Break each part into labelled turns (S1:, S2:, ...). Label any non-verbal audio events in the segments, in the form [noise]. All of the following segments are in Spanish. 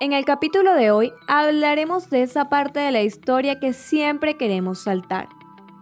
S1: En el capítulo de hoy hablaremos de esa parte de la historia que siempre queremos saltar.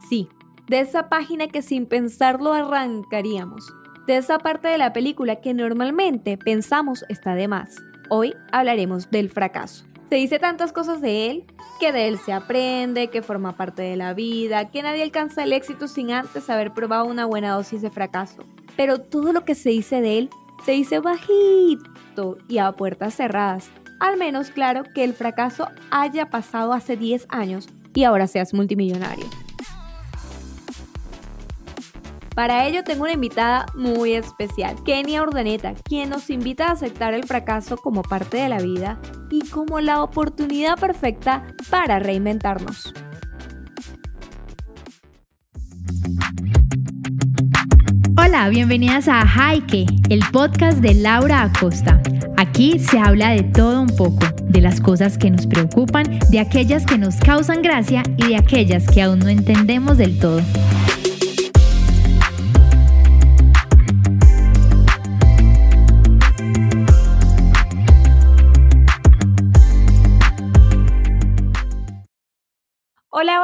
S1: Sí, de esa página que sin pensarlo arrancaríamos. De esa parte de la película que normalmente pensamos está de más. Hoy hablaremos del fracaso. Se dice tantas cosas de él, que de él se aprende, que forma parte de la vida, que nadie alcanza el éxito sin antes haber probado una buena dosis de fracaso. Pero todo lo que se dice de él se dice bajito y a puertas cerradas. Al menos claro que el fracaso haya pasado hace 10 años y ahora seas multimillonario. Para ello tengo una invitada muy especial, Kenia Ordaneta, quien nos invita a aceptar el fracaso como parte de la vida y como la oportunidad perfecta para reinventarnos.
S2: Hola, bienvenidas a Jaike, el podcast de Laura Acosta. Aquí se habla de todo un poco, de las cosas que nos preocupan, de aquellas que nos causan gracia y de aquellas que aún no entendemos del todo.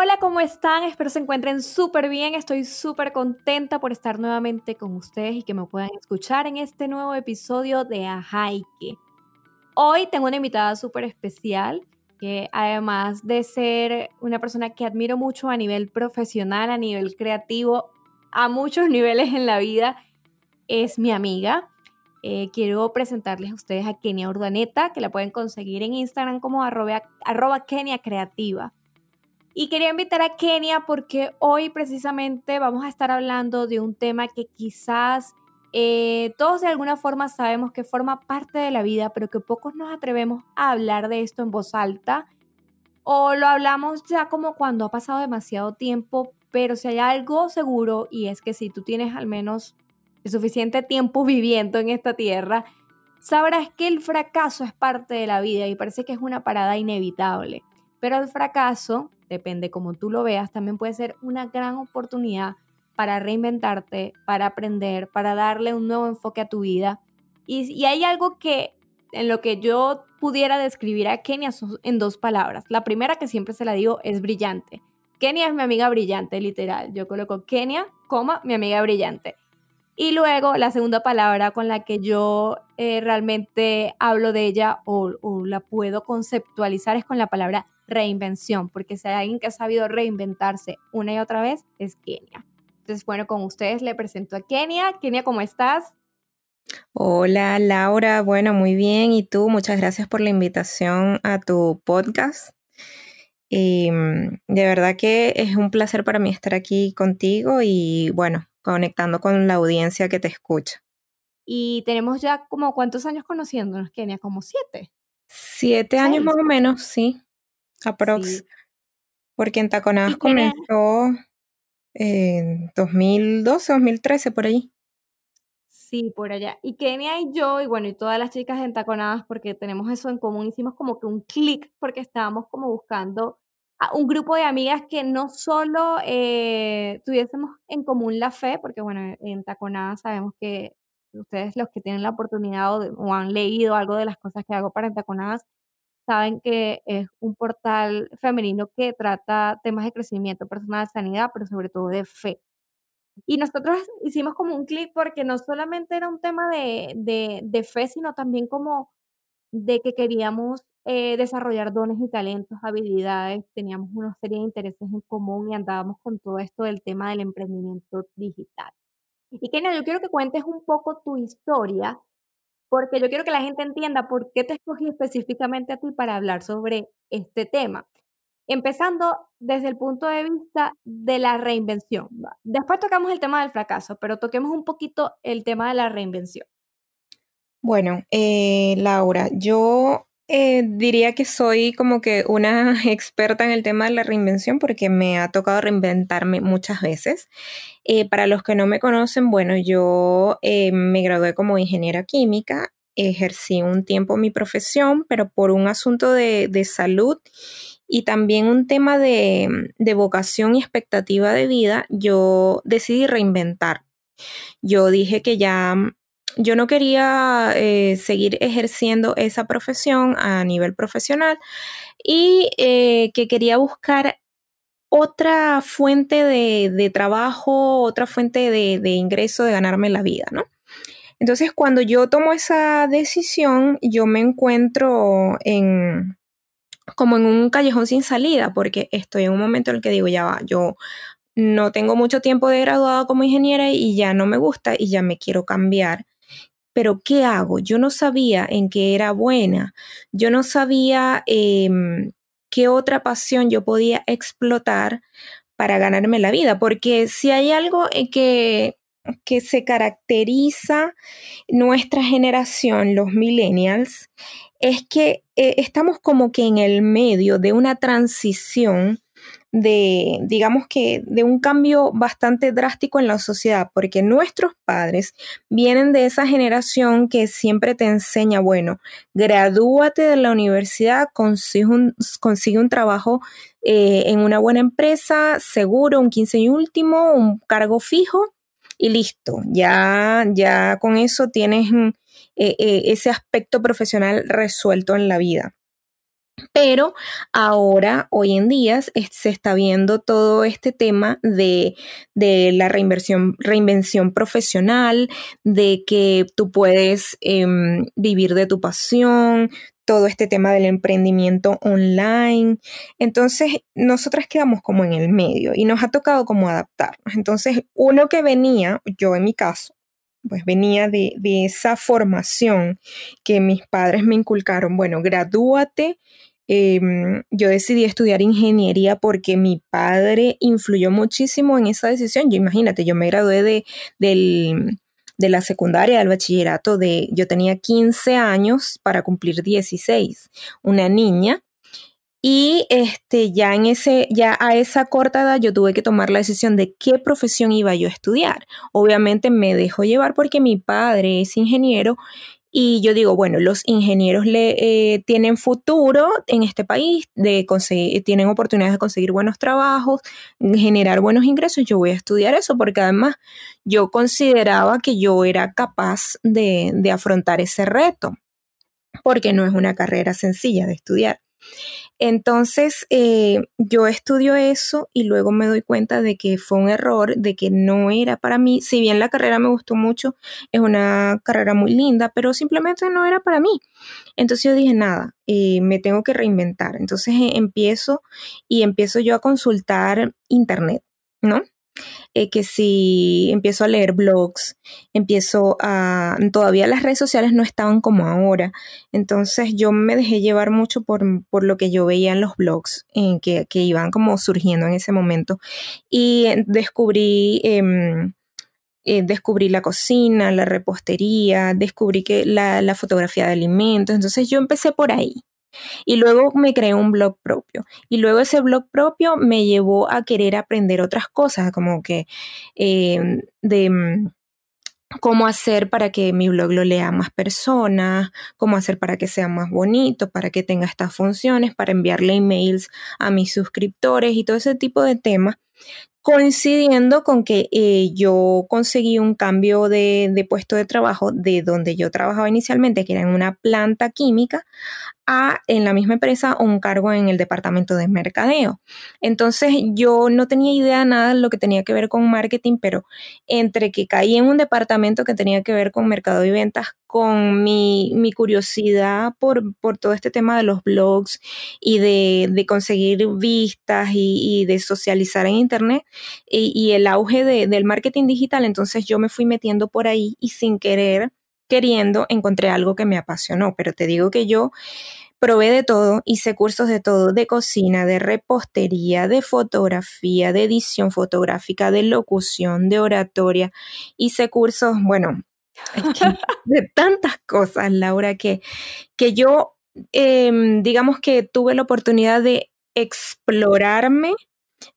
S1: Hola, ¿cómo están? Espero se encuentren súper bien. Estoy súper contenta por estar nuevamente con ustedes y que me puedan escuchar en este nuevo episodio de Ajaike. Hoy tengo una invitada súper especial que además de ser una persona que admiro mucho a nivel profesional, a nivel creativo, a muchos [laughs] niveles en la vida, es mi amiga. Eh, quiero presentarles a ustedes a Kenia Urdaneta, que la pueden conseguir en Instagram como arroba, arroba Kenia Creativa. Y quería invitar a Kenia porque hoy precisamente vamos a estar hablando de un tema que quizás eh, todos de alguna forma sabemos que forma parte de la vida, pero que pocos nos atrevemos a hablar de esto en voz alta. O lo hablamos ya como cuando ha pasado demasiado tiempo, pero si hay algo seguro y es que si tú tienes al menos el suficiente tiempo [laughs] viviendo en esta tierra, sabrás que el fracaso es parte de la vida y parece que es una parada inevitable. Pero el fracaso depende como tú lo veas, también puede ser una gran oportunidad para reinventarte, para aprender, para darle un nuevo enfoque a tu vida. Y, hay algo que en lo que yo pudiera describir a Kenia en dos palabras. La primera que siempre se la digo es brillante. Kenia es mi amiga brillante, literal. Yo coloco Kenia, coma, mi amiga brillante. Y luego la segunda palabra con la que yo eh, realmente hablo de ella o, o, la puedo conceptualizar es con la palabra reinvención, porque si hay alguien que ha sabido reinventarse una y otra vez, es Kenia. Entonces, bueno, con ustedes le presento a Kenia. Kenia, ¿cómo estás?
S3: Hola Laura, bueno, muy bien. ¿Y tú? Muchas gracias por la invitación a tu podcast. Y, mm, de verdad que es un placer para mí estar aquí contigo y bueno, conectando con la audiencia que te escucha.
S1: Y tenemos ya como cuántos años conociéndonos, Kenia, como siete.
S3: Siete años más o menos, sí aprox. Porque en Taconadas comenzó en 2012, 2013, por ahí.
S1: Sí, por allá. Y Kenia y yo, y bueno, y todas las chicas en Taconadas, porque tenemos eso en común, hicimos como que un clic, porque estábamos como buscando un grupo de amigas que no solo eh, tuviésemos en común la fe, porque bueno, en Taconadas sabemos que ustedes los que tienen la oportunidad o, o han leído algo de las cosas que hago para Taconadas, saben que es un portal femenino que trata temas de crecimiento personal, sanidad, pero sobre todo de fe. Y nosotros hicimos como un clic porque no solamente era un tema de, de, fe, sino también como de que queríamos eh, desarrollar dones y talentos, habilidades, teníamos una serie de intereses en común y andábamos con todo esto del tema del emprendimiento digital. Y Kenia, yo quiero que cuentes un poco tu historia porque yo quiero que la gente entienda por qué te escogí específicamente a ti para hablar sobre este tema. Empezando desde el punto de vista de la reinvención. Después tocamos el tema del fracaso, pero toquemos un poquito el tema de la reinvención.
S3: Bueno, eh, Laura, yo eh, diría que soy como que una [laughs] experta en el tema de la reinvención porque me ha tocado reinventarme muchas veces. Eh, para los que no me conocen, bueno, yo eh, me gradué como ingeniera química, ejercí un tiempo mi profesión, pero por un asunto de, salud y también un tema de, de vocación y expectativa de vida, yo decidí reinventar. Yo dije que ya yo no quería eh, seguir ejerciendo esa profesión a nivel profesional y eh, que quería buscar otra fuente de, trabajo, otra fuente de, de, ingreso, de ganarme la vida, ¿no? Entonces, cuando yo tomo esa decisión, yo me encuentro en como en un callejón sin salida, porque estoy en un momento en el que digo, ya va, yo no tengo mucho tiempo de graduada como ingeniera y ya no me gusta y ya me quiero cambiar. Pero ¿qué hago? Yo no sabía en qué era buena, yo no sabía em, qué otra pasión yo podía explotar para ganarme la vida, porque si hay algo que, que se caracteriza nuestra generación, los millennials, es que eh, estamos como que en el medio de una transición de, digamos que, de un cambio bastante drástico en la sociedad, porque nuestros padres vienen de esa generación que siempre te enseña, bueno, gradúate de la universidad, consigue un, consigue un trabajo eh, en una buena empresa, seguro, un 15 y último, un cargo fijo y listo, ya, ya con eso tienes eh, eh, ese aspecto profesional resuelto en la vida. Pero ahora, hoy en día, se está viendo todo este tema de, la reinversión, reinvención profesional, de que tú puedes em, vivir de tu pasión, todo este tema del emprendimiento online. Entonces, nosotras quedamos como en el medio y nos ha tocado como adaptarnos. Entonces, uno que venía, yo en mi caso, pues venía de, esa formación que mis padres me inculcaron. Bueno, gradúate. Em, yo decidí estudiar ingeniería porque mi padre influyó muchísimo en esa decisión. Yo imagínate, yo me gradué de, de la secundaria, del bachillerato, de, yo tenía 15 años para cumplir 16, una niña. Y este, ya en ese, ya a esa corta edad yo tuve que tomar la decisión de qué profesión iba yo a estudiar. Obviamente me dejó llevar porque mi padre es ingeniero y yo digo, bueno, los ingenieros le, eh, tienen futuro en este país, de conseguir, tienen oportunidades de conseguir buenos trabajos, generar buenos ingresos. Yo voy a estudiar eso porque además yo consideraba que yo era capaz de, de afrontar ese reto, porque no es una carrera sencilla de estudiar. Entonces, eh, yo estudio eso y luego me doy cuenta de que fue un error, de que no era para mí. Si bien la carrera me gustó mucho, es una carrera muy linda, pero simplemente no era para mí. Entonces yo dije, nada, eh, me tengo que reinventar. Entonces eh, empiezo y empiezo yo a consultar internet, ¿no? Eh, que si empiezo a leer blogs, empiezo a... Todavía las redes sociales no estaban como ahora, entonces yo me dejé llevar mucho por, lo que yo veía en los blogs en que, iban como surgiendo en ese momento y descubrí... Em, eh, descubrí la cocina, la repostería, descubrí que la, la, fotografía de alimentos. Entonces yo empecé por ahí. Y luego me creé un blog propio. Y luego ese blog propio me llevó a querer aprender otras cosas, como que em, de mm, cómo hacer para que mi blog lo lea más personas, cómo hacer para que sea más bonito, para que tenga estas funciones, para enviarle emails a mis suscriptores y todo ese tipo de temas coincidiendo con que eh, yo conseguí un cambio de, de, puesto de trabajo de donde yo trabajaba inicialmente, que era en una planta química, en la misma empresa un cargo en el departamento de mercadeo. Entonces yo no tenía idea nada de lo que tenía que ver con marketing, pero entre que caí en un departamento que tenía que ver con mercado y ventas, con mi, mi curiosidad por, por, todo este tema de los blogs y de, de conseguir vistas y, y, de socializar en Internet y, y el auge de, del marketing digital, entonces yo me fui metiendo por ahí y sin querer queriendo, encontré algo que me apasionó, pero te digo que yo probé de todo, hice cursos de todo, de cocina, de repostería, de fotografía, de edición fotográfica, de locución, de oratoria, hice cursos, bueno, [laughs] de tantas cosas, Laura, que, que yo, em, digamos que tuve la oportunidad de explorarme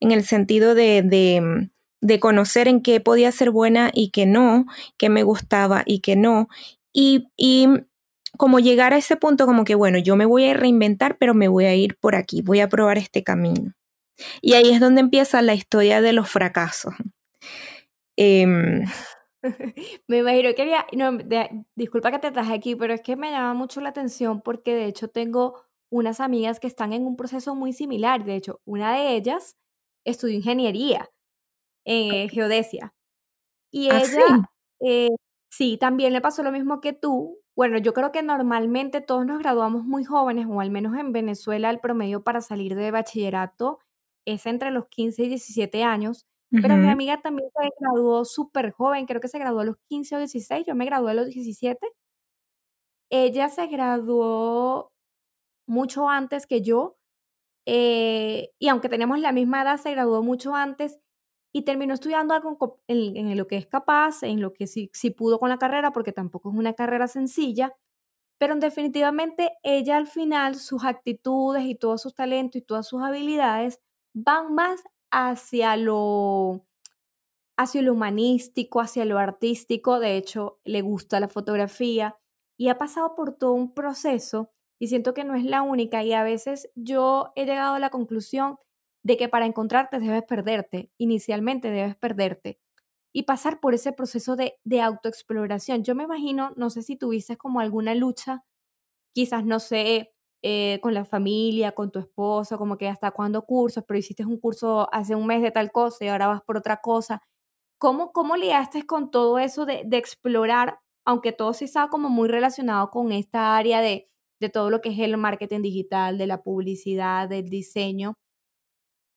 S3: en el sentido de, de, de conocer en qué podía ser buena y qué no, qué me gustaba y qué no. Y, y como llegar a ese punto como que, bueno, yo me voy a reinventar, pero me voy a ir por aquí, voy a probar este camino. Y ahí es donde empieza la historia de los fracasos. Em, [laughs]
S1: me imagino que había, no, disculpa que te traje aquí, pero es que me llama mucho la atención porque de hecho tengo unas amigas que están en un proceso muy similar. De hecho, una de ellas estudió ingeniería en eh, geodesia. Y
S3: ¿Ah,
S1: ella, eh, sí, también le pasó lo mismo que tú. Bueno, yo creo que normalmente todos nos graduamos muy jóvenes, o al menos en Venezuela el promedio para salir de bachillerato es entre los 15 y 17 años. Pero mi amiga también se graduó súper joven, creo que se graduó a los 15 o 16, yo me gradué a los 17. Ella se graduó mucho antes que yo, eh, y aunque tenemos la misma edad, se graduó mucho antes y terminó estudiando algo en, lo que es capaz, en lo que sí, sí pudo con la carrera, porque tampoco es una carrera sencilla, pero definitivamente ella al final, sus actitudes y todos sus talentos y todas sus habilidades van más hacia lo, hacia lo humanístico, hacia lo artístico. De hecho, le gusta la fotografía y ha pasado por todo un proceso y siento que no es la única y a veces yo he llegado a la conclusión de que para encontrarte debes perderte, inicialmente debes perderte y pasar por ese proceso de, de autoexploración. Yo me imagino, no sé si tuviste como alguna lucha, quizás, no sé, eh, con la familia, con tu esposo, como que hasta cuándo cursos, pero hiciste un curso hace un mes de tal cosa y ahora vas por otra cosa. ¿Cómo, cómo liaste con todo eso de, de explorar, aunque todo sí estaba como muy relacionado con esta área de, de todo lo que es el marketing digital, de la publicidad, del diseño?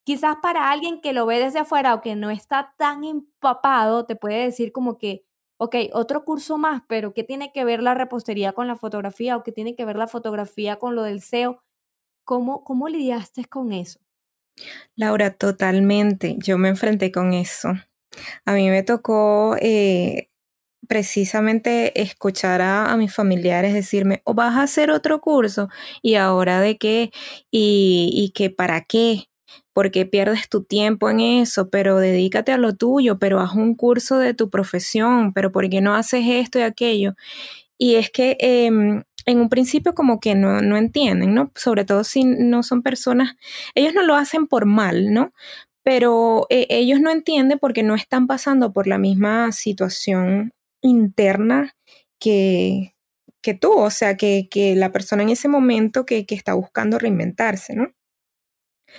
S1: Quizás para alguien que lo ve desde afuera o que no está tan empapado, te puede decir como que, ok, otro curso más, pero ¿qué tiene que ver la repostería con la fotografía o qué tiene que ver la fotografía con lo del SEO? ¿Cómo, cómo lidiaste con eso?
S3: Laura, totalmente. Yo me enfrenté con eso. A mí me tocó eh, precisamente escuchar a, mis familiares decirme, o vas a hacer otro curso, y ahora de qué, y, y que para qué, porque pierdes tu tiempo en eso, pero dedícate a lo tuyo, pero haz un curso de tu profesión, pero ¿por qué no haces esto y aquello? Y es que em, en un principio como que no, no entienden, ¿no? Sobre todo si no son personas, ellos no lo hacen por mal, ¿no? Pero eh, ellos no entienden porque no están pasando por la misma situación interna que, que tú, o sea, que, que, la persona en ese momento que, que está buscando reinventarse, ¿no?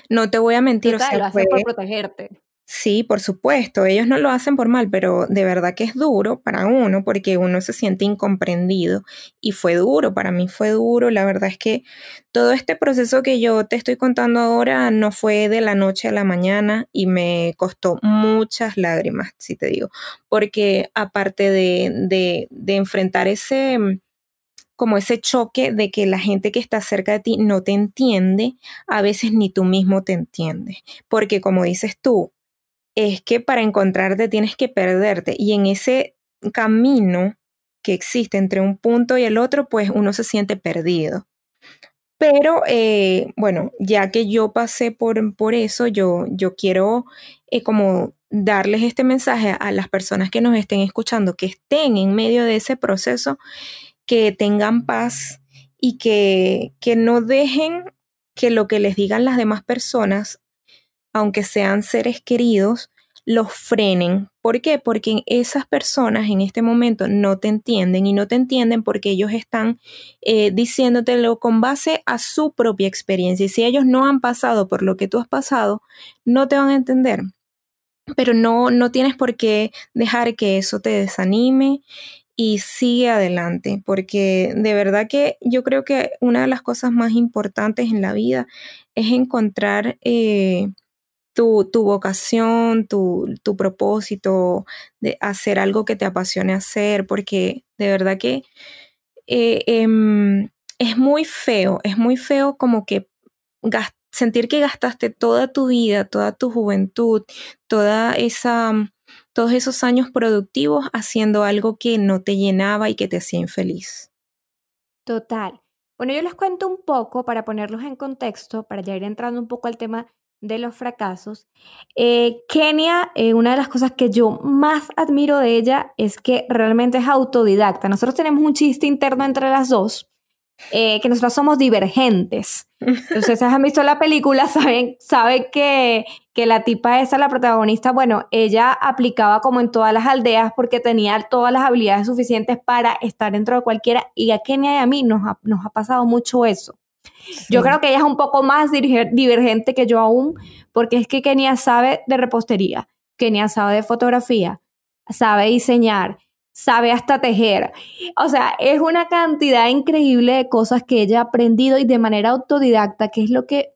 S3: No te voy a mentir,
S1: o sea, lo hacen por protegerte.
S3: Sí, por supuesto, ellos no lo hacen por mal, pero de verdad que es duro para uno porque uno se siente incomprendido y fue duro, para mí fue duro, la verdad es que todo este proceso que yo te estoy contando ahora no fue de la noche a la mañana y me costó muchas lágrimas, si te digo, porque aparte de, de, de enfrentar ese como ese choque de que la gente que está cerca de ti no te entiende, a veces ni tú mismo te entiendes. Porque como dices tú, es que para encontrarte tienes que perderte y en ese camino que existe entre un punto y el otro, pues uno se siente perdido. Pero eh, bueno, ya que yo pasé por, por eso, yo, yo quiero eh, como darles este mensaje a las personas que nos estén escuchando, que estén en medio de ese proceso, que tengan paz y que, que no dejen que lo que les digan las demás personas, aunque sean seres queridos, los frenen. ¿Por qué? Porque esas personas en este momento no te entienden y no te entienden porque ellos están eh, diciéndotelo con base a su propia experiencia. Y si ellos no han pasado por lo que tú has pasado, no te van a entender. Pero no, no tienes por qué dejar que eso te desanime y sigue adelante, porque de verdad que yo creo que una de las cosas más importantes en la vida es encontrar eh, tu, vocación, tu, propósito de hacer algo que te apasione hacer, porque de verdad que eh, em, es muy feo, es muy feo como que sentir que gastaste toda tu vida, toda tu juventud, toda esa todos esos años productivos haciendo algo que no te llenaba y que te hacía infeliz.
S1: Total. Bueno, yo les cuento un poco para ponerlos en contexto, para ya ir entrando un poco al tema de los fracasos. Eh, Kenia, eh, una de las cosas que yo más admiro de ella es que realmente es autodidacta. Nosotros tenemos un chiste interno entre las dos, eh, que nosotros somos divergentes. Entonces, si han visto la película, saben, saben que, que la tipa esa, la protagonista, bueno, ella aplicaba como en todas las aldeas porque tenía todas las habilidades suficientes para estar dentro de cualquiera. Y a Kenia y a mí nos ha, nos ha pasado mucho eso. Yo creo que ella es un poco más divergente que yo aún, porque es que Kenia sabe de repostería, Kenia sabe de fotografía, sabe diseñar, sabe hasta tejer. O sea, es una cantidad increíble de cosas que ella ha aprendido y de manera autodidacta, que es lo que,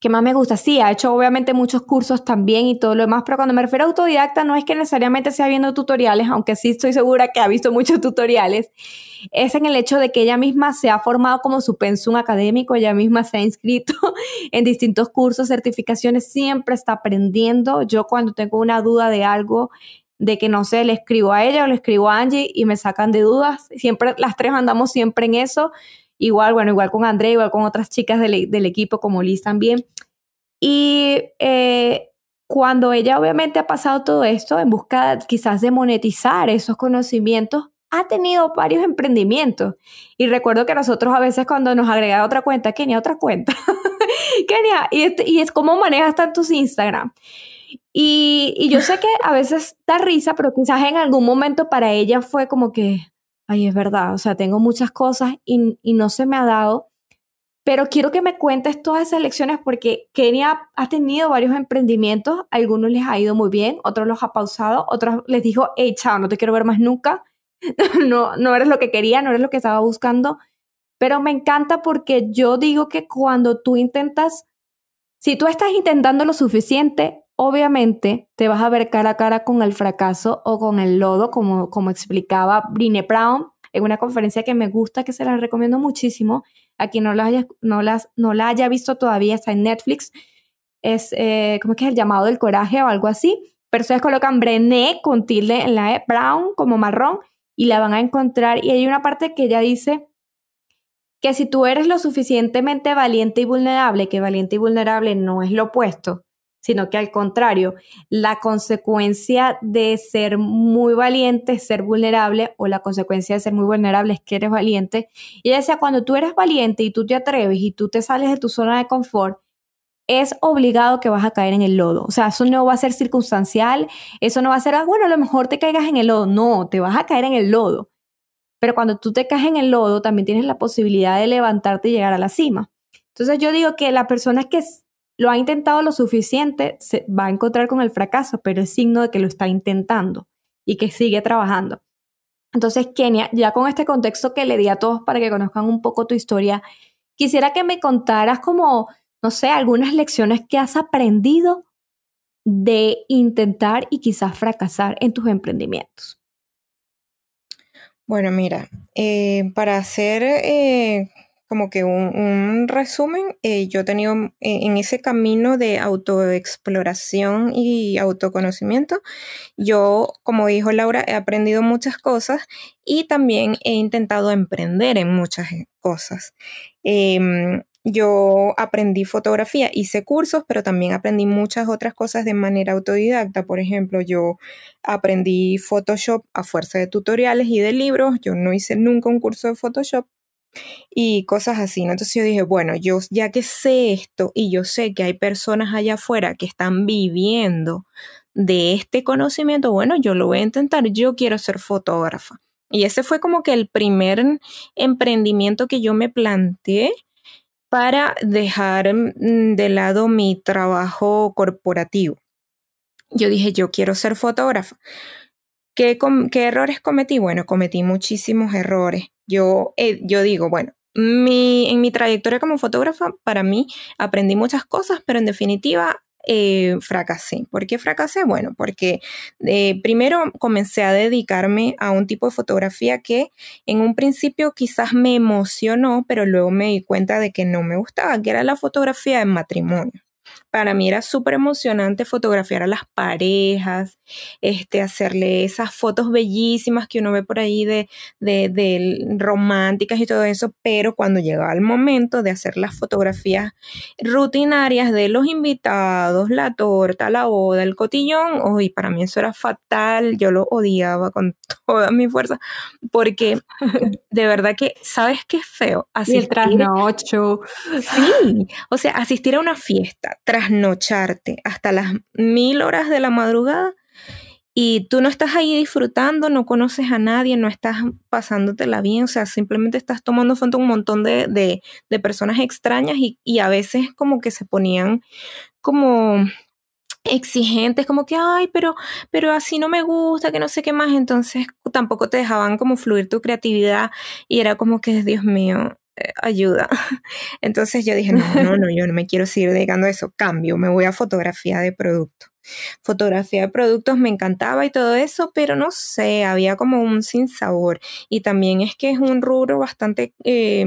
S1: que más me gusta. Sí, ha hecho obviamente muchos cursos también y todo lo demás, pero cuando me refiero a autodidacta no es que necesariamente sea viendo tutoriales, aunque sí estoy segura que ha visto [laughs] muchos tutoriales, es en el hecho de que ella misma se ha formado como su pensum académico, ella misma se ha inscrito [laughs] en distintos cursos, certificaciones, siempre está aprendiendo. Yo cuando tengo una duda de algo, de que no sé, le escribo a ella o le escribo a Angie y me sacan de dudas. Siempre, las tres andamos siempre en eso. Igual, bueno, igual con André, igual con otras chicas del, equipo, como Liz también. Y eh, cuando ella obviamente ha pasado todo esto en busca quizás de monetizar esos conocimientos, ha tenido varios emprendimientos. Y recuerdo que nosotros a veces cuando nos agrega otra cuenta, Kenia, otra cuenta. [laughs] Kenia, y, este, y es como manejas tantos Instagram. Y, yo sé que a veces da risa, pero quizás en algún momento para ella fue como que, ay, es verdad, o sea, tengo muchas cosas y, no se me ha dado. Pero quiero que me cuentes todas esas lecciones porque Kenia ha tenido varios emprendimientos, algunos les ha ido muy bien, otros los ha pausado, otros les dijo, hey, chao, no te quiero ver más nunca, [laughs] no, no eres lo que quería, no eres lo que estaba buscando. Pero me encanta porque yo digo que cuando tú intentas, si tú estás intentando lo suficiente, obviamente te vas a ver cara a cara con el fracaso o con el lodo, como, como explicaba Brine Brown en una conferencia que me gusta, que se la recomiendo muchísimo. A quien no la haya, no las, no la haya visto todavía, está en Netflix. Es, eh, ¿cómo es que es? El llamado del coraje o algo así. Pero ustedes colocan Brené con tilde en la E, Brown como marrón, y la van a encontrar. Y hay una parte que ella dice que si tú eres lo suficientemente valiente y vulnerable, que valiente y vulnerable no es lo opuesto, sino que al contrario, la consecuencia de ser muy valiente es ser vulnerable o la consecuencia de ser muy vulnerable es que eres valiente. Y ella decía, cuando tú eres valiente y tú te atreves y tú te sales de tu zona de confort, es obligado que vas a caer en el lodo. O sea, eso no va a ser circunstancial, eso no va a ser, ah, bueno, a lo mejor te caigas en el lodo. No, te vas a caer en el lodo. Pero cuando tú te caes en el lodo, también tienes la posibilidad de levantarte y llegar a la cima. Entonces yo digo que la persona que lo ha intentado lo suficiente, se va a encontrar con el fracaso, pero es signo de que lo está intentando y que sigue trabajando. Entonces, Kenia, ya con este contexto que le di a todos para que conozcan un poco tu historia, quisiera que me contaras como, no sé, algunas lecciones que has aprendido de intentar y quizás fracasar en tus emprendimientos.
S3: Bueno, mira, eh, para hacer eh, como que un, resumen, eh, yo he tenido eh, en ese camino de autoexploración y autoconocimiento, yo, como dijo Laura, he aprendido muchas cosas y también he intentado emprender en muchas eh, cosas. Em, yo aprendí fotografía, hice cursos, pero también aprendí muchas otras cosas de manera autodidacta. Por ejemplo, yo aprendí Photoshop a fuerza de tutoriales y de libros. Yo no hice nunca un curso de Photoshop, y cosas así. ¿no? Entonces yo dije, bueno, yo ya que sé esto y yo sé que hay personas allá afuera que están viviendo de este conocimiento, bueno, yo lo voy a intentar, yo quiero ser fotógrafa. Y ese fue como que el primer emprendimiento que yo me planteé para dejar mm, de lado mi trabajo corporativo. Yo dije, yo quiero ser fotógrafa. ¿Qué, ¿Qué, errores cometí? Bueno, cometí muchísimos errores. Yo, eh, yo digo, bueno, mi, en mi trayectoria como fotógrafa, para mí aprendí muchas cosas, pero en definitiva eh, fracasé. ¿Por qué fracasé? Bueno, porque eh, primero comencé a dedicarme a un tipo de fotografía que en un principio quizás me emocionó, pero luego me di cuenta de que no me gustaba, que era la fotografía de matrimonio. Para mí era súper emocionante fotografiar a las parejas, este, hacerle esas fotos bellísimas que uno ve por ahí de, de, románticas y todo eso, pero cuando llegaba el momento de hacer las fotografías rutinarias de los invitados, la torta, la boda, el cotillón, para mí eso era fatal, yo lo odiaba con [laughs] toda mi fuerza, porque [laughs] de verdad que, ¿sabes qué es feo?
S1: Asistir, y el trasnocho.
S3: Sí, o sea, asistir a una fiesta, trasnocharte hasta las mil horas de la madrugada y tú no estás ahí disfrutando, no conoces a nadie, no estás pasándotela bien, o sea, simplemente estás tomando foto un montón de, personas extrañas y, y, a veces como que se ponían como exigentes, como que, ay, pero, pero así no me gusta, que no sé qué más, entonces tampoco te dejaban como fluir tu creatividad y era como que, Dios mío, ayuda. [laughs] Entonces yo dije, no, no, no, yo no me quiero seguir dedicando a eso, cambio, me voy a fotografía de producto. Fotografía de productos me encantaba y todo eso, pero no sé, había como un sinsabor. Y también es que es un rubro bastante eh,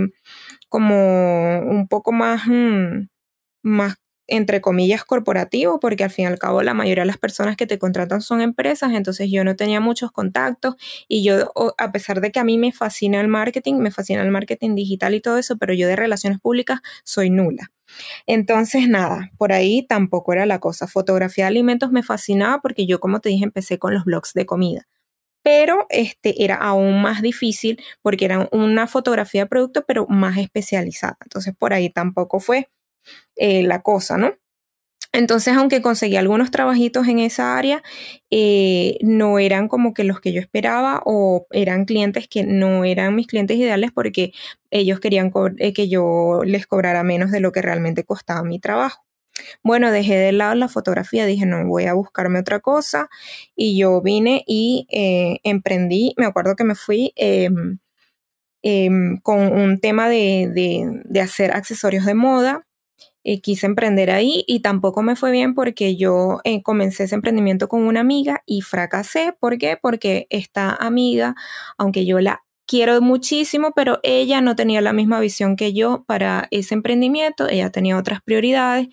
S3: como un poco más, mm, más entre comillas, corporativo, porque al fin y al cabo la mayoría de las personas que te contratan son empresas, entonces yo no tenía muchos contactos y yo, a pesar de que a mí me fascina el marketing, me fascina el marketing digital y todo eso, pero yo de relaciones públicas soy nula. Entonces, nada, por ahí tampoco era la cosa. Fotografía de alimentos me fascinaba porque yo, como te dije, empecé con los blogs de comida pero este era aún más difícil porque era una fotografía de producto, pero más especializada. Entonces, por ahí tampoco fue eh, la cosa, ¿no? Entonces, aunque conseguí algunos trabajitos en esa área, eh, no eran como que los que yo esperaba o eran clientes que no eran mis clientes ideales porque ellos querían eh, que yo les cobrara menos de lo que realmente costaba mi trabajo. Bueno, dejé de lado la fotografía, dije, no, voy a buscarme otra cosa y yo vine y emprendí, me acuerdo que me fui em, em, con un tema de, de hacer accesorios de moda eh, quise emprender ahí y tampoco me fue bien porque yo eh, comencé ese emprendimiento con una amiga y fracasé. ¿Por qué? Porque esta amiga, aunque yo la quiero muchísimo, pero ella no tenía la misma visión que yo para ese emprendimiento, ella tenía otras prioridades,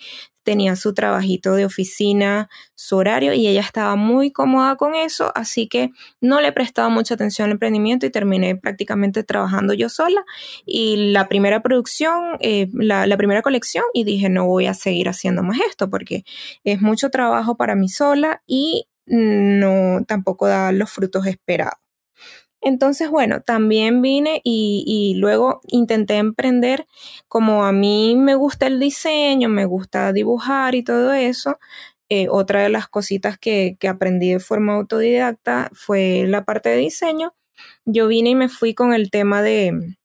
S3: tenía su trabajito de oficina, su horario y ella estaba muy cómoda con eso, así que no le prestaba mucha atención al emprendimiento y terminé prácticamente trabajando yo sola. Y la primera producción, eh, la, la primera colección y dije no voy a seguir haciendo más esto porque es mucho trabajo para mí sola y no tampoco da los frutos esperados. Entonces, bueno, también vine y, luego intenté emprender, como a mí me gusta el diseño, me gusta dibujar y todo eso. Eh, otra de las cositas que, aprendí de forma autodidacta fue la parte de diseño. Yo vine y me fui con el tema de,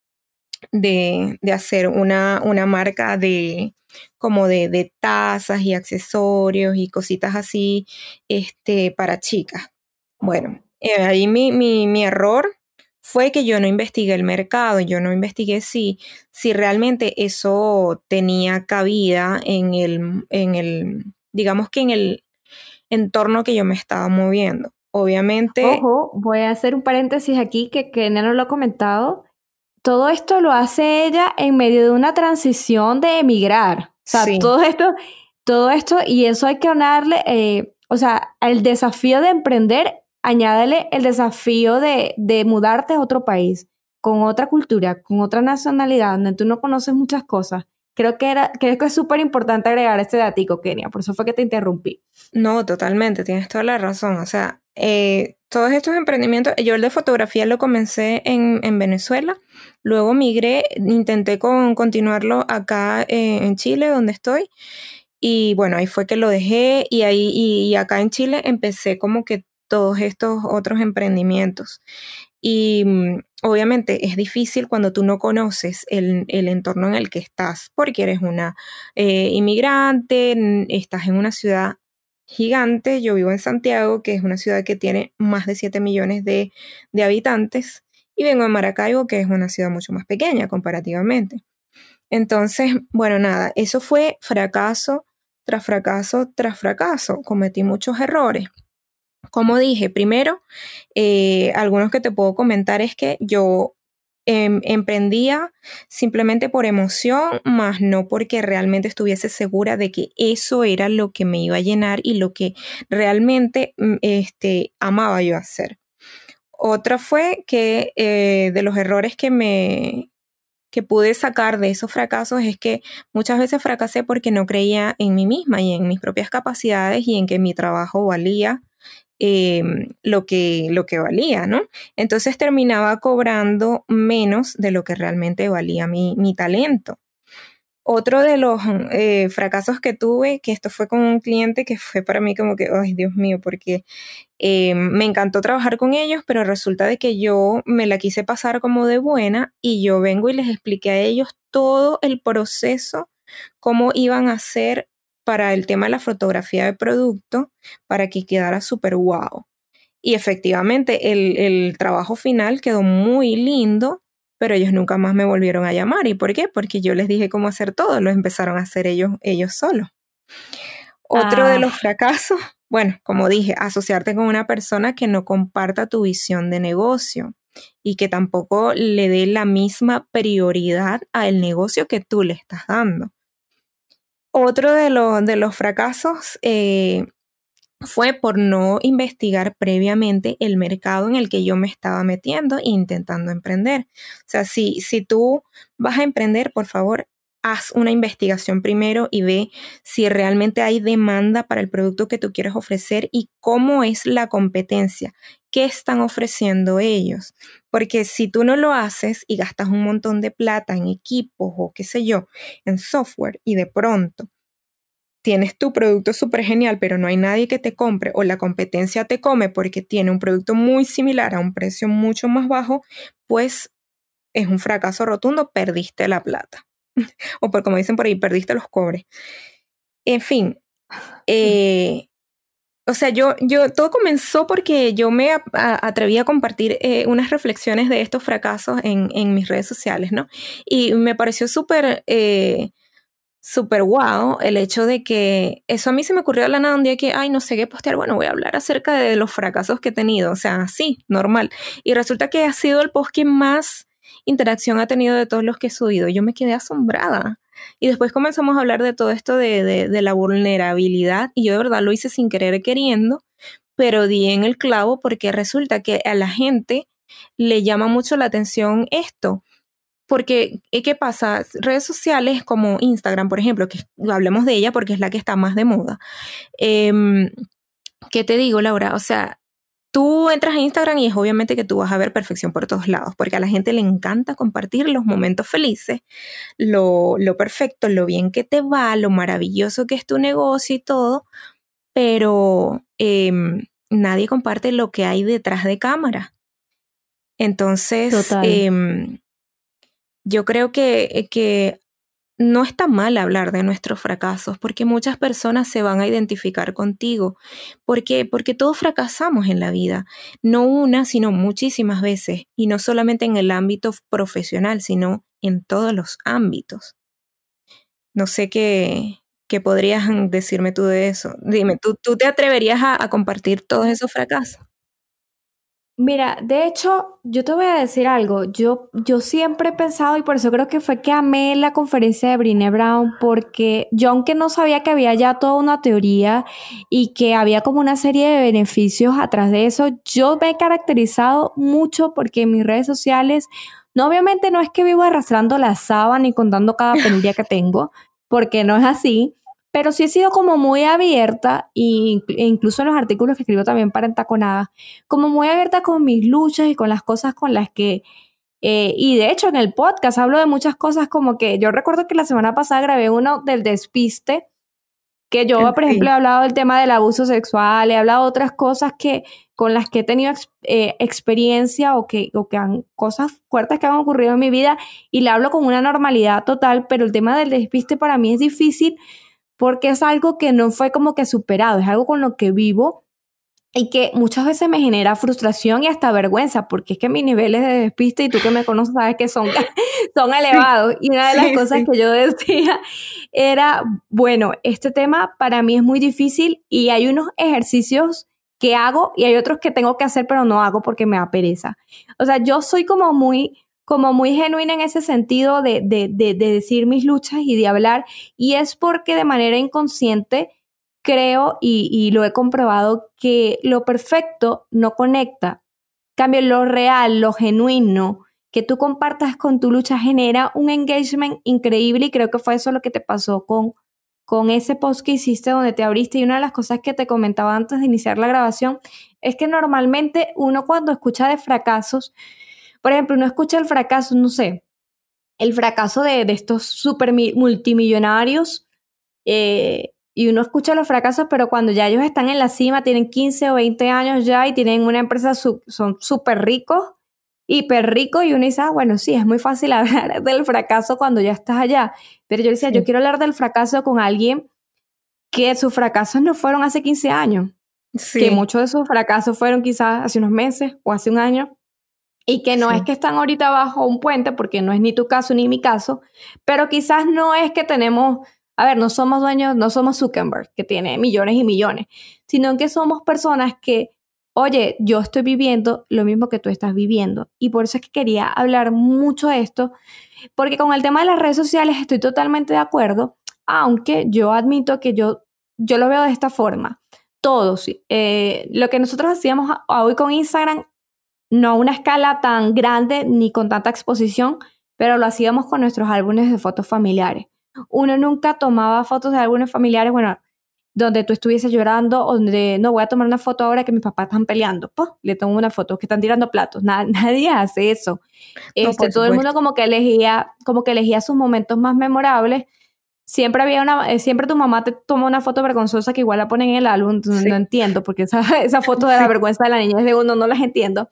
S3: de, hacer una, una, marca de como de, de, tazas y accesorios y cositas así este, para chicas. Bueno, eh, ahí mi, mi, mi, error fue que yo no investigué el mercado, yo no investigué si, si realmente eso tenía cabida en el, en el, digamos que en el entorno que yo me estaba moviendo. Obviamente.
S1: Ojo, voy a hacer un paréntesis aquí que, que no lo ha comentado. Todo esto lo hace ella en medio de una transición de emigrar. O sea, todo esto, todo esto, y eso hay que hablarle, eh, o sea, el desafío de emprender añádele el desafío de, mudarte a otro país, con otra cultura, con otra nacionalidad, donde tú no conoces muchas cosas. Creo que, era, creo que es súper importante agregar este datico, Kenia, por eso fue que te interrumpí.
S3: No, totalmente, tienes toda la razón. O sea, eh, todos estos emprendimientos, yo el de fotografía lo comencé en, Venezuela, luego migré, intenté con, continuarlo acá eh, en Chile, donde estoy, y bueno, ahí fue que lo dejé y ahí y acá en Chile empecé como que todos estos otros emprendimientos. Y mm, obviamente es difícil cuando tú no conoces el, entorno en el que estás, porque eres una eh, inmigrante, estás en una ciudad gigante. Yo vivo en Santiago, que es una ciudad que tiene más de 7 millones de, de habitantes, y vengo a Maracaibo, que es una ciudad mucho más pequeña comparativamente. Entonces, bueno, nada, eso fue fracaso tras fracaso tras fracaso. Cometí muchos errores. Como dije, primero, eh, algunos que te puedo comentar es que yo em, emprendía simplemente por emoción, más no porque realmente estuviese segura de que eso era lo que me iba a llenar y lo que realmente mm, este, amaba yo hacer. Otra fue que eh, de los errores que me que pude sacar de esos fracasos es que muchas veces fracasé porque no creía en mí misma y en mis propias capacidades y en que mi trabajo valía em, lo, que, lo que valía, ¿no? Entonces terminaba cobrando menos de lo que realmente valía mi, mi talento. Otro de los eh, fracasos que tuve, que esto fue con un cliente que fue para mí como que, ay Dios mío, porque eh, me encantó trabajar con ellos, pero resulta de que yo me la quise pasar como de buena y yo vengo y les expliqué a ellos todo el proceso, cómo iban a hacer para el tema de la fotografía de producto, para que quedara súper guau. Y efectivamente el, el trabajo final quedó muy lindo pero ellos nunca más me volvieron a llamar. ¿Y por qué? Porque yo les dije cómo hacer todo, lo empezaron a hacer ellos, ellos solos. Otro de los ah. fracasos, bueno, como dije, asociarte con una persona que no comparta tu visión de negocio y que tampoco le dé la misma prioridad al negocio que tú le estás dando. Otro de, de los fracasos eh, fue por no investigar previamente el mercado en el que yo me estaba metiendo e intentando emprender. O sea, si, si tú vas a emprender, por favor, haz una investigación primero y ve si realmente hay demanda para el producto que tú quieres ofrecer y cómo es la competencia, qué están ofreciendo ellos. Porque si tú no lo haces y gastas un montón de plata en equipos o qué sé yo, en software y de pronto tienes tu producto súper genial, pero no hay nadie que te compre o la competencia te come porque tiene un producto muy similar a un precio mucho más bajo, pues es un fracaso rotundo, perdiste la plata. [laughs] o por como dicen por ahí, perdiste los cobres. En fin, eh, o sea, yo, yo, todo comenzó porque yo me atreví a compartir eh, unas reflexiones de estos fracasos en, en, mis redes sociales, ¿no? Y me pareció súper... Eh, súper guau el hecho de que eso a mí se me ocurrió de la nada un día que, ay, no sé qué postear, bueno, voy a hablar acerca de los fracasos que he tenido, o sea, sí, normal. Y resulta que ha sido el post que más interacción ha tenido de todos los que he subido. Yo me quedé asombrada. Y después comenzamos a hablar de todo esto de, de, de la vulnerabilidad y yo de verdad lo hice sin querer queriendo, pero di en el clavo porque resulta que a la gente le llama mucho la atención esto porque, eh, ¿qué pasa? Redes sociales como Instagram, por ejemplo, que hablemos de ella porque es la que está más de moda. Em, ¿Qué te digo, Laura? O sea, tú entras a Instagram y es obviamente que tú vas a ver perfección por todos lados, porque a la gente le encanta compartir los momentos felices, lo, lo perfecto, lo bien que te va, lo maravilloso que es tu negocio y todo, pero em, nadie comparte lo que hay detrás de cámara. Entonces, eh, yo creo que, que no está mal hablar de nuestros fracasos porque muchas personas se van a identificar contigo. porque Porque todos fracasamos en la vida, no una, sino muchísimas veces, y no solamente en el ámbito profesional, sino en todos los ámbitos. No sé qué, qué podrías [laughs] decirme tú de eso. Dime, ¿tú, tú te atreverías a compartir todos esos fracasos?
S1: Mira, de hecho, yo te voy a decir algo. Yo, yo siempre he pensado, y por eso creo que fue que amé la conferencia de Brine Brown, porque yo, aunque no sabía que había ya toda una teoría y que había como una serie de beneficios atrás de eso, yo me he caracterizado mucho porque en mis redes sociales, no, obviamente no es que vivo arrastrando la sábana y contando cada pendiente que tengo, porque no es así pero sí he sido como muy abierta, e incluso en los artículos que escribo también para Entaconada, como muy abierta con mis luchas y con las cosas con las que... Eh, y de hecho en el podcast hablo de muchas cosas como que yo recuerdo que la semana pasada grabé uno del despiste, que yo, por ejemplo, he hablado del tema del abuso sexual, he hablado de otras cosas que con las que he tenido eh, experiencia o que, o que han cosas fuertes que han ocurrido en mi vida y le hablo con una normalidad total, pero el tema del despiste para mí es difícil porque es algo que no fue como que superado, es algo con lo que vivo y que muchas veces me genera frustración y hasta vergüenza, porque es que mis niveles de despiste, y tú que me conoces sabes que son, [laughs] [laughs] son elevados. Y una de las cosas que yo decía era, bueno, este tema para mí es muy difícil y hay unos ejercicios que hago y hay otros que tengo que hacer pero no hago porque me da pereza. O sea, yo soy como muy como muy genuina en ese sentido de, de, de, decir mis luchas y de hablar, y es porque de manera inconsciente creo y, y lo he comprobado que lo perfecto no conecta. Cambio lo real, lo genuino, que tú compartas con tu lucha genera un engagement increíble y creo que fue eso lo que te pasó con, con ese post que hiciste donde te abriste y una de las cosas que te comentaba antes de iniciar la grabación es que normalmente uno cuando escucha de fracasos, por ejemplo, uno escucha el fracaso, no sé, el fracaso de, estos super multimillonarios eh, y uno escucha los fracasos, pero cuando ya ellos están en la cima, tienen 15 o 20 años ya y tienen una empresa, son súper ricos, hiper rico y uno dice, ah, bueno, sí, es muy fácil [laughs] hablar del fracaso cuando ya estás allá. Pero yo decía, yo quiero hablar del fracaso con alguien que sus fracasos no fueron hace 15 años. Que muchos de sus fracasos fueron quizás hace unos meses o hace un año. Y que no es que están ahorita bajo un puente, porque no es ni tu caso ni mi caso, pero quizás no es que tenemos, a ver, no somos dueños, no somos Zuckerberg, que tiene millones y millones, sino que somos personas que oye, yo estoy viviendo lo mismo que tú estás viviendo. Y por eso es que quería hablar mucho de esto, porque con el tema de las redes sociales estoy totalmente de acuerdo, aunque yo admito que yo, yo lo veo de esta forma. Todos, eh, lo que nosotros hacíamos hoy con Instagram, no a una escala tan grande ni con tanta exposición, pero lo hacíamos con nuestros álbumes de fotos familiares. Uno nunca tomaba fotos de álbumes familiares, bueno, donde tú estuvieses llorando, donde no voy a tomar una foto ahora que mis papás están peleando, pues le tomo una foto que están tirando platos. [laughs] nadie hace eso. Este, todo el mundo como que elegía, como que elegía sus momentos más memorables siempre había una, eh, siempre tu mamá te toma una foto vergonzosa que igual la ponen en el álbum, no entiendo, porque esa, [laughs] esa foto de la vergüenza de la niña es de uno, no las entiendo.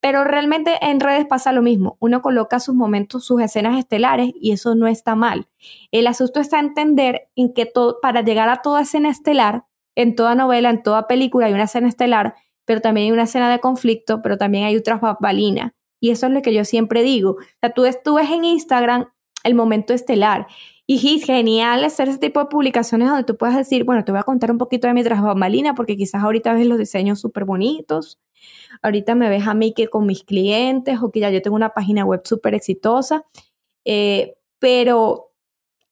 S1: Pero realmente en redes pasa lo mismo, uno coloca sus momentos, sus escenas estelares y eso no está mal. El asunto está entender en que todo, para llegar a toda escena estelar, en toda novela, en toda película hay una escena estelar, pero también hay una escena de conflicto, pero también hay otras bambalinas. Y eso es lo que yo siempre digo. O sea, tú, tú ves en Instagram el momento estelar y es genial hacer ese tipo de publicaciones donde tú puedas decir, bueno, te voy a contar un poquito de mi trabajo malina porque quizás ahorita ves los diseños súper bonitos, ahorita me ves a mí que con mis clientes o que ya yo tengo una página web súper exitosa, eh, pero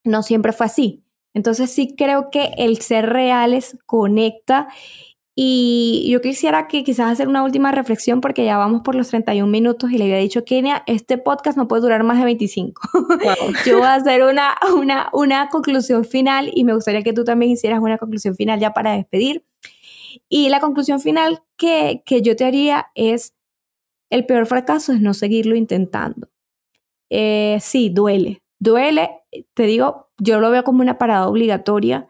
S1: no siempre fue así. Entonces sí creo que el ser reales conecta y yo quisiera que quizás hacer una última reflexión porque ya vamos por los 31 minutos y le había dicho, Kenia, este podcast no puede durar más de 25. [laughs] yo voy a hacer una, una, una conclusión final y me gustaría que tú también hicieras una conclusión final ya para despedir. Y la conclusión final que, que yo te haría es, el peor fracaso es no seguirlo intentando. Eh, sí, duele, duele, te digo, yo lo veo como una parada obligatoria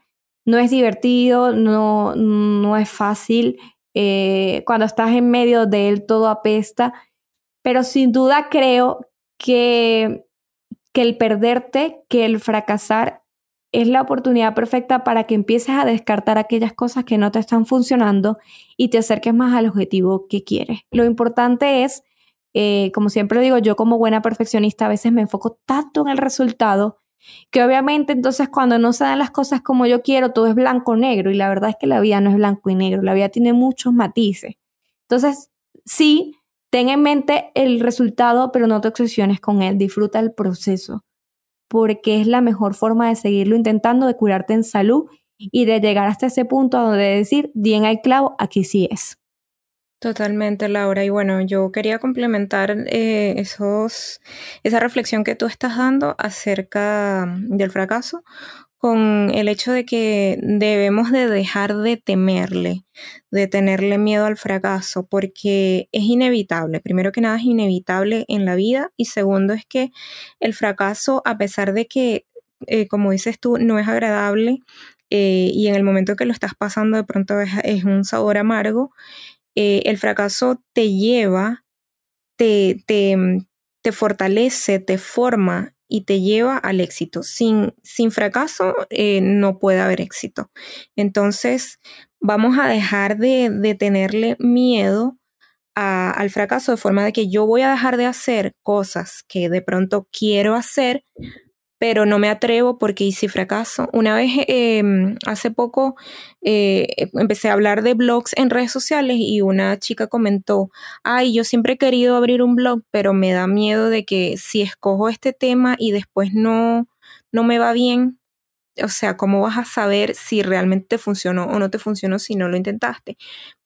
S1: no es divertido, no, no es fácil. Eh, cuando estás en medio de él todo apesta, pero sin duda creo que, que el perderte, que el fracasar es la oportunidad perfecta para que empieces a descartar aquellas cosas que no te están funcionando y te acerques más al objetivo que quieres. Lo importante es, eh, como siempre digo, yo como buena perfeccionista a veces me enfoco tanto en el resultado que obviamente entonces cuando no se dan las cosas como yo quiero, todo es blanco o negro y la verdad es que la vida no es blanco y negro, la vida tiene muchos matices. Entonces, sí, ten en mente el resultado, pero no te obsesiones con él, disfruta el proceso, porque es la mejor forma de seguirlo intentando, de curarte en salud y de llegar hasta ese punto donde decir, bien el clavo, aquí sí es.
S3: Totalmente, Laura. Y bueno, yo quería complementar eh, esos, esa reflexión que tú estás dando acerca del fracaso con el hecho de que debemos de dejar de temerle, de tenerle miedo al fracaso, porque es inevitable. Primero que nada es inevitable en la vida y segundo es que el fracaso, a pesar de que, eh, como dices tú, no es agradable eh, y en el momento que lo estás pasando de pronto es un sabor amargo, eh, el fracaso te lleva, te, te, te, fortalece, te forma y te lleva al éxito. Sin, sin fracaso eh, no puede haber éxito. Entonces, vamos a dejar de, de tenerle miedo al fracaso de forma de que yo voy a dejar de hacer cosas que de pronto quiero hacer pero no me atrevo porque ¿y si fracaso? Una vez, em, hace poco, eh, empecé a hablar de blogs en redes sociales y una chica comentó, ay, yo siempre he querido abrir un blog, pero me da miedo de que si escojo este tema y después no, no me va bien, o sea, ¿cómo vas a saber si realmente te funcionó o no te funcionó si no lo intentaste?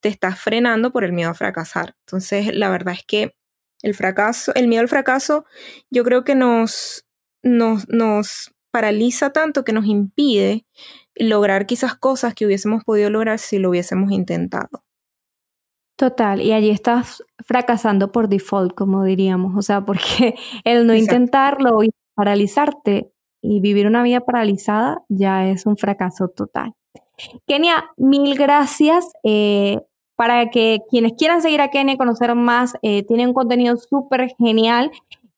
S3: Te estás frenando por el miedo a fracasar. Entonces, la verdad es que el fracaso, el miedo al fracaso, yo creo que nos, nos, nos paraliza tanto que nos impide lograr quizás cosas que hubiésemos podido lograr si lo hubiésemos intentado.
S1: Total, y allí estás fracasando por default, como diríamos, o sea, porque [laughs] el no intentarlo y paralizarte y vivir una vida paralizada ya es un fracaso total. Kenia, mil gracias. Eh, para que quienes quieran seguir a Kenia y conocer más, eh, tiene un contenido súper genial.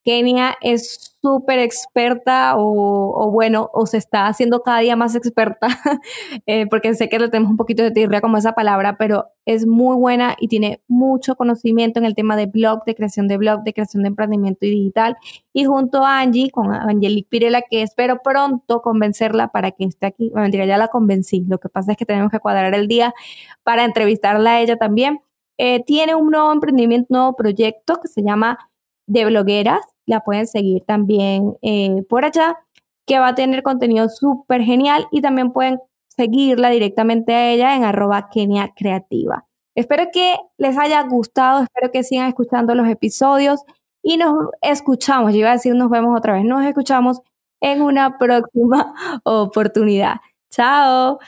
S1: Kenia es súper experta o, bueno, o se está haciendo cada día más experta, [laughs] eh, porque sé que le tenemos un poquito de tirria como esa palabra, pero es muy buena y tiene mucho conocimiento en el tema de blog, de creación de blog, de creación de emprendimiento y digital. Y junto a Angie, con Angelique Pirela, que espero pronto convencerla para que esté aquí. Me mentira, ya la convencí. Lo que pasa es que tenemos que cuadrar el día para entrevistarla a ella también. Eh, tiene un nuevo emprendimiento, un nuevo proyecto que se llama De Blogueras la pueden seguir también eh, por allá, que va a tener contenido súper genial y también pueden seguirla directamente a ella en arroba Kenia Creativa. Espero que les haya gustado, espero que sigan escuchando los episodios y nos escuchamos, yo iba a decir nos vemos otra vez, nos escuchamos en una [laughs] próxima oportunidad. Chao.